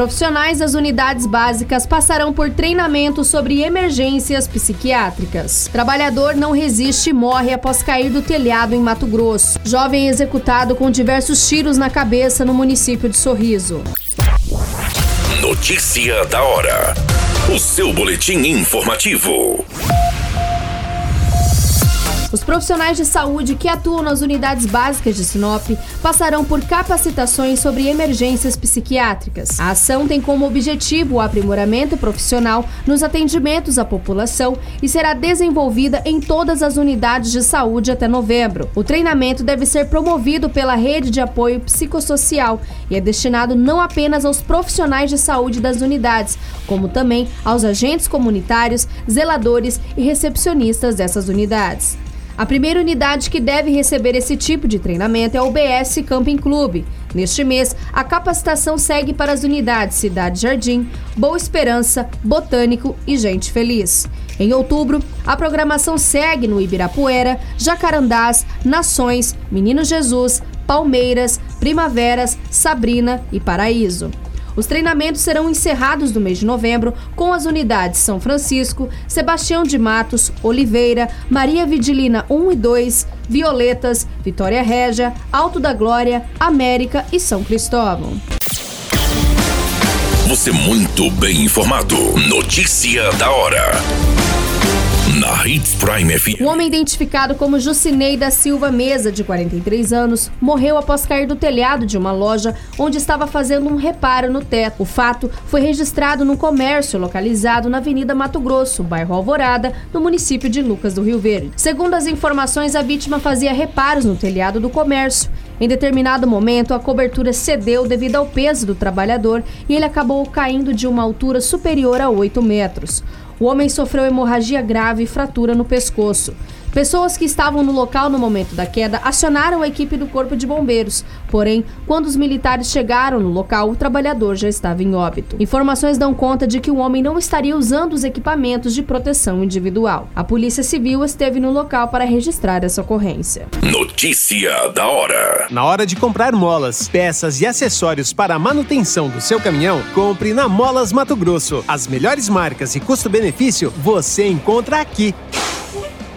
Profissionais das unidades básicas passarão por treinamento sobre emergências psiquiátricas. Trabalhador não resiste e morre após cair do telhado em Mato Grosso. Jovem executado com diversos tiros na cabeça no município de Sorriso. Notícia da hora. O seu boletim informativo. Os profissionais de saúde que atuam nas unidades básicas de Sinop passarão por capacitações sobre emergências psiquiátricas. A ação tem como objetivo o aprimoramento profissional nos atendimentos à população e será desenvolvida em todas as unidades de saúde até novembro. O treinamento deve ser promovido pela Rede de Apoio Psicossocial e é destinado não apenas aos profissionais de saúde das unidades, como também aos agentes comunitários, zeladores e recepcionistas dessas unidades. A primeira unidade que deve receber esse tipo de treinamento é o BS Camping Clube. Neste mês, a capacitação segue para as unidades Cidade Jardim, Boa Esperança, Botânico e Gente Feliz. Em outubro, a programação segue no Ibirapuera, Jacarandás, Nações, Menino Jesus, Palmeiras, Primaveras, Sabrina e Paraíso. Os treinamentos serão encerrados no mês de novembro com as unidades São Francisco, Sebastião de Matos, Oliveira, Maria Vidilina 1 e 2, Violetas, Vitória Régia, Alto da Glória, América e São Cristóvão. Você muito bem informado. Notícia da hora na Hits Prime FM. O homem identificado como Jucinei da Silva Mesa, de 43 anos, morreu após cair do telhado de uma loja onde estava fazendo um reparo no teto. O fato foi registrado num comércio localizado na Avenida Mato Grosso, bairro Alvorada, no município de Lucas do Rio Verde. Segundo as informações, a vítima fazia reparos no telhado do comércio. Em determinado momento, a cobertura cedeu devido ao peso do trabalhador e ele acabou caindo de uma altura superior a 8 metros. O homem sofreu hemorragia grave e fratura no pescoço. Pessoas que estavam no local no momento da queda acionaram a equipe do Corpo de Bombeiros. Porém, quando os militares chegaram no local, o trabalhador já estava em óbito. Informações dão conta de que o homem não estaria usando os equipamentos de proteção individual. A Polícia Civil esteve no local para registrar essa ocorrência. Notícia da hora. Na hora de comprar molas, peças e acessórios para a manutenção do seu caminhão, compre na Molas Mato Grosso. As melhores marcas e custo-benefício você encontra aqui.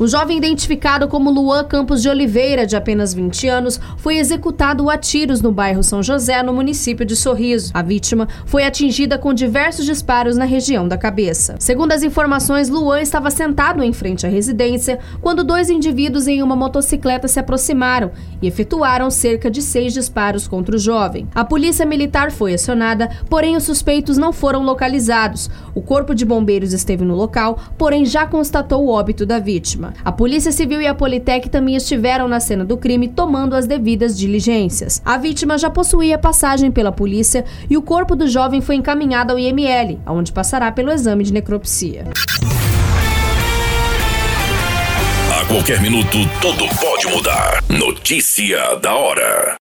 O jovem identificado como Luan Campos de Oliveira, de apenas 20 anos, foi executado a tiros no bairro São José, no município de Sorriso. A vítima foi atingida com diversos disparos na região da cabeça. Segundo as informações, Luan estava sentado em frente à residência quando dois indivíduos em uma motocicleta se aproximaram e efetuaram cerca de seis disparos contra o jovem. A polícia militar foi acionada, porém os suspeitos não foram localizados. O corpo de bombeiros esteve no local, porém já constatou o óbito da A Polícia Civil e a Politec também estiveram na cena do crime tomando as devidas diligências. A vítima já possuía passagem pela polícia e o corpo do jovem foi encaminhado ao IML, onde passará pelo exame de necropsia. A qualquer minuto, tudo pode mudar. Notícia da hora.